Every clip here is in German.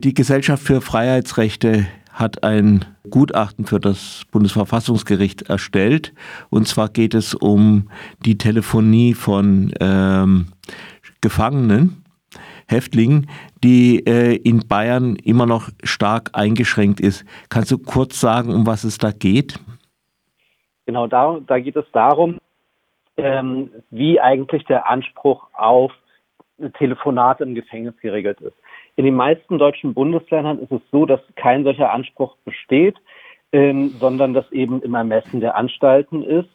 Die Gesellschaft für Freiheitsrechte hat ein Gutachten für das Bundesverfassungsgericht erstellt. Und zwar geht es um die Telefonie von ähm, Gefangenen, Häftlingen, die äh, in Bayern immer noch stark eingeschränkt ist. Kannst du kurz sagen, um was es da geht? Genau, da, da geht es darum, ähm, wie eigentlich der Anspruch auf Telefonate im Gefängnis geregelt ist. In den meisten deutschen Bundesländern ist es so, dass kein solcher Anspruch besteht, ähm, sondern dass eben im Ermessen der Anstalten ist.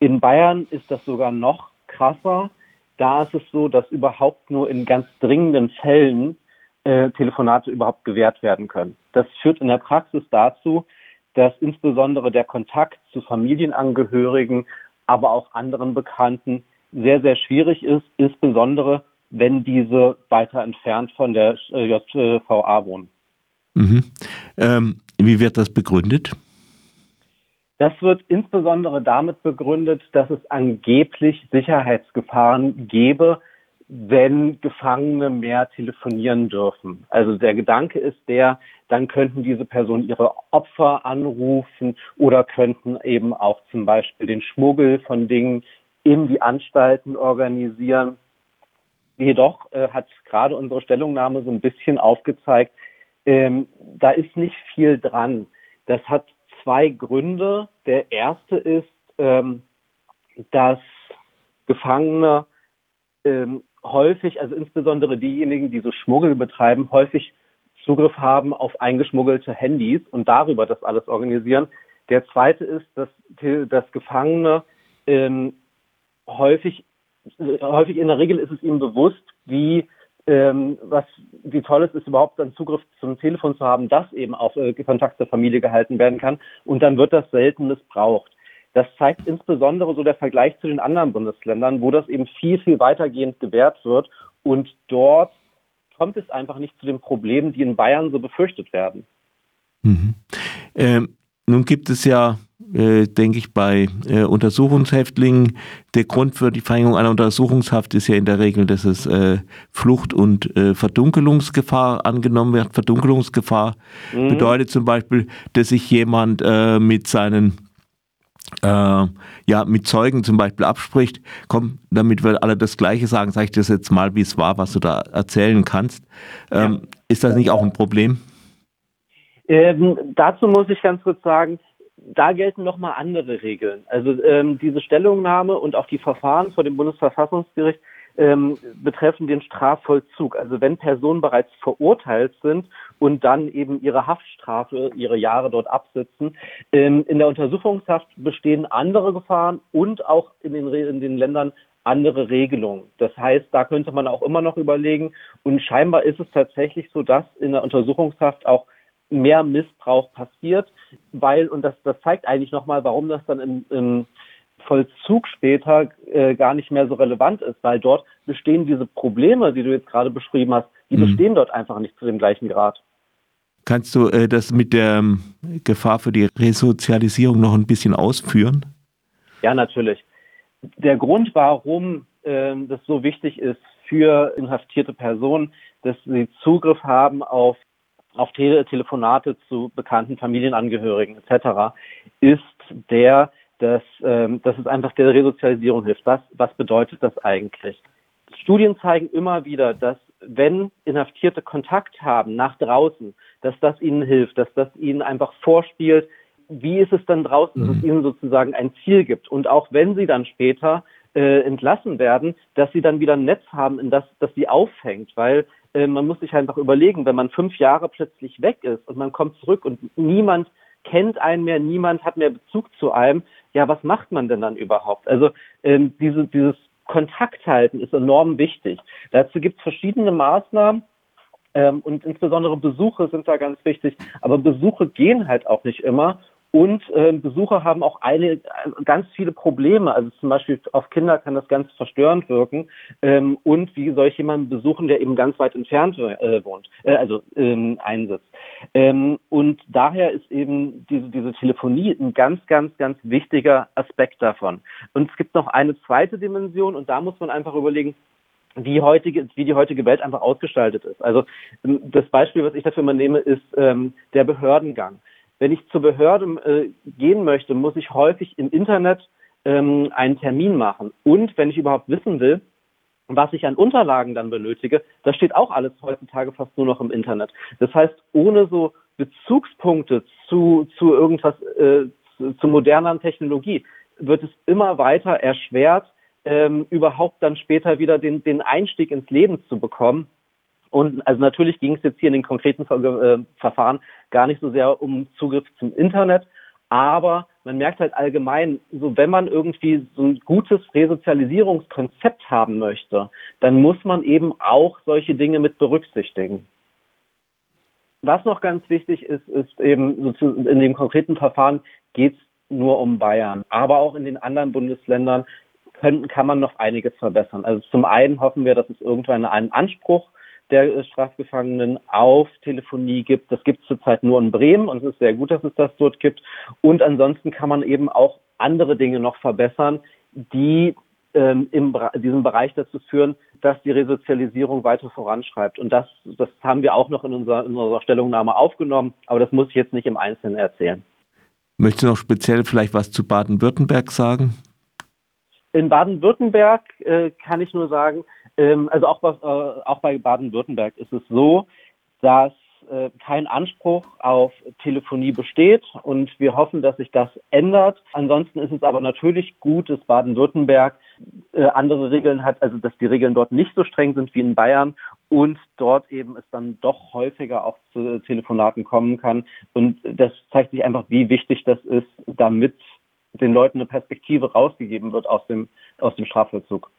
In Bayern ist das sogar noch krasser. Da ist es so, dass überhaupt nur in ganz dringenden Fällen äh, Telefonate überhaupt gewährt werden können. Das führt in der Praxis dazu, dass insbesondere der Kontakt zu Familienangehörigen, aber auch anderen Bekannten sehr, sehr schwierig ist, insbesondere wenn diese weiter entfernt von der äh, JVA wohnen. Mhm. Ähm, wie wird das begründet? Das wird insbesondere damit begründet, dass es angeblich Sicherheitsgefahren gäbe, wenn Gefangene mehr telefonieren dürfen. Also der Gedanke ist der, dann könnten diese Personen ihre Opfer anrufen oder könnten eben auch zum Beispiel den Schmuggel von Dingen in die Anstalten organisieren. Jedoch äh, hat gerade unsere Stellungnahme so ein bisschen aufgezeigt, ähm, da ist nicht viel dran. Das hat zwei Gründe. Der erste ist, ähm, dass Gefangene ähm, häufig, also insbesondere diejenigen, die so Schmuggel betreiben, häufig Zugriff haben auf eingeschmuggelte Handys und darüber das alles organisieren. Der zweite ist, dass, dass Gefangene ähm, häufig häufig in der Regel ist es ihm bewusst, wie ähm, was wie toll es ist, überhaupt dann Zugriff zum Telefon zu haben, das eben auf äh, Kontakt zur Familie gehalten werden kann. Und dann wird das selten missbraucht. Das zeigt insbesondere so der Vergleich zu den anderen Bundesländern, wo das eben viel, viel weitergehend gewährt wird. Und dort kommt es einfach nicht zu den Problemen, die in Bayern so befürchtet werden. Mhm. Ähm, nun gibt es ja äh, denke ich, bei äh, Untersuchungshäftlingen. Der Grund für die Verhängung einer Untersuchungshaft ist ja in der Regel, dass es äh, Flucht- und äh, Verdunkelungsgefahr angenommen wird. Verdunkelungsgefahr mhm. bedeutet zum Beispiel, dass sich jemand äh, mit seinen ja, mit Zeugen zum Beispiel abspricht, komm, damit wir alle das Gleiche sagen, sag ich das jetzt mal, wie es war, was du da erzählen kannst. Ähm, ja. Ist das nicht auch ein Problem? Ähm, dazu muss ich ganz kurz sagen, da gelten nochmal andere Regeln. Also ähm, diese Stellungnahme und auch die Verfahren vor dem Bundesverfassungsgericht ähm, betreffen den Strafvollzug. Also wenn Personen bereits verurteilt sind und dann eben ihre Haftstrafe, ihre Jahre dort absitzen. Ähm, in der Untersuchungshaft bestehen andere Gefahren und auch in den, in den Ländern andere Regelungen. Das heißt, da könnte man auch immer noch überlegen. Und scheinbar ist es tatsächlich so, dass in der Untersuchungshaft auch mehr Missbrauch passiert, weil, und das, das zeigt eigentlich nochmal, warum das dann im, im Vollzug später äh, gar nicht mehr so relevant ist, weil dort bestehen diese Probleme, die du jetzt gerade beschrieben hast, die mhm. bestehen dort einfach nicht zu dem gleichen Grad. Kannst du äh, das mit der ähm, Gefahr für die Resozialisierung noch ein bisschen ausführen? Ja, natürlich. Der Grund, warum äh, das so wichtig ist für inhaftierte Personen, dass sie Zugriff haben auf auf Tele Telefonate zu bekannten Familienangehörigen etc., ist der, dass, ähm, dass es einfach der Resozialisierung hilft. Was, was bedeutet das eigentlich? Studien zeigen immer wieder, dass wenn Inhaftierte Kontakt haben nach draußen, dass das ihnen hilft, dass das ihnen einfach vorspielt, wie ist es dann draußen, dass es mhm. ihnen sozusagen ein Ziel gibt. Und auch wenn sie dann später äh, entlassen werden, dass sie dann wieder ein Netz haben, in das, das sie auffängt, weil äh, man muss sich einfach überlegen, wenn man fünf Jahre plötzlich weg ist und man kommt zurück und niemand kennt einen mehr, niemand hat mehr Bezug zu einem, ja, was macht man denn dann überhaupt? Also ähm, diese, dieses Kontakt halten ist enorm wichtig. Dazu gibt es verschiedene Maßnahmen. Ähm, und insbesondere Besuche sind da ganz wichtig. Aber Besuche gehen halt auch nicht immer. Und äh, Besucher haben auch eine, ganz viele Probleme. Also zum Beispiel auf Kinder kann das ganz verstörend wirken. Ähm, und wie soll ich jemanden besuchen, der eben ganz weit entfernt äh, wohnt, äh, also ähm, einsitzt. Ähm, und daher ist eben diese, diese Telefonie ein ganz, ganz, ganz wichtiger Aspekt davon. Und es gibt noch eine zweite Dimension und da muss man einfach überlegen, wie heutige, wie die heutige Welt einfach ausgestaltet ist. Also ähm, das Beispiel, was ich dafür mal nehme, ist ähm, der Behördengang. Wenn ich zur Behörde äh, gehen möchte, muss ich häufig im Internet ähm, einen Termin machen. Und wenn ich überhaupt wissen will, was ich an Unterlagen dann benötige, das steht auch alles heutzutage fast nur noch im Internet. Das heißt, ohne so Bezugspunkte zu, zu irgendwas, äh, zu, zu moderner Technologie, wird es immer weiter erschwert, ähm, überhaupt dann später wieder den, den Einstieg ins Leben zu bekommen. Und also natürlich ging es jetzt hier in den konkreten Ver äh, Verfahren gar nicht so sehr um Zugriff zum Internet, aber man merkt halt allgemein, so wenn man irgendwie so ein gutes Resozialisierungskonzept haben möchte, dann muss man eben auch solche Dinge mit berücksichtigen. Was noch ganz wichtig ist, ist eben in dem konkreten Verfahren geht es nur um Bayern, aber auch in den anderen Bundesländern können, kann man noch einiges verbessern. Also zum einen hoffen wir, dass es irgendwann einen Anspruch der Strafgefangenen auf Telefonie gibt. Das gibt es zurzeit nur in Bremen und es ist sehr gut, dass es das dort gibt. Und ansonsten kann man eben auch andere Dinge noch verbessern, die ähm, in diesem Bereich dazu führen, dass die Resozialisierung weiter voranschreibt. Und das, das haben wir auch noch in unserer, in unserer Stellungnahme aufgenommen, aber das muss ich jetzt nicht im Einzelnen erzählen. Möchtest du noch speziell vielleicht was zu Baden-Württemberg sagen? In Baden-Württemberg äh, kann ich nur sagen, ähm, also auch, äh, auch bei Baden-Württemberg ist es so, dass äh, kein Anspruch auf Telefonie besteht und wir hoffen, dass sich das ändert. Ansonsten ist es aber natürlich gut, dass Baden-Württemberg äh, andere Regeln hat, also dass die Regeln dort nicht so streng sind wie in Bayern und dort eben es dann doch häufiger auch zu Telefonaten kommen kann. Und das zeigt sich einfach, wie wichtig das ist, damit den Leuten eine Perspektive rausgegeben wird aus dem, aus dem Strafvollzug.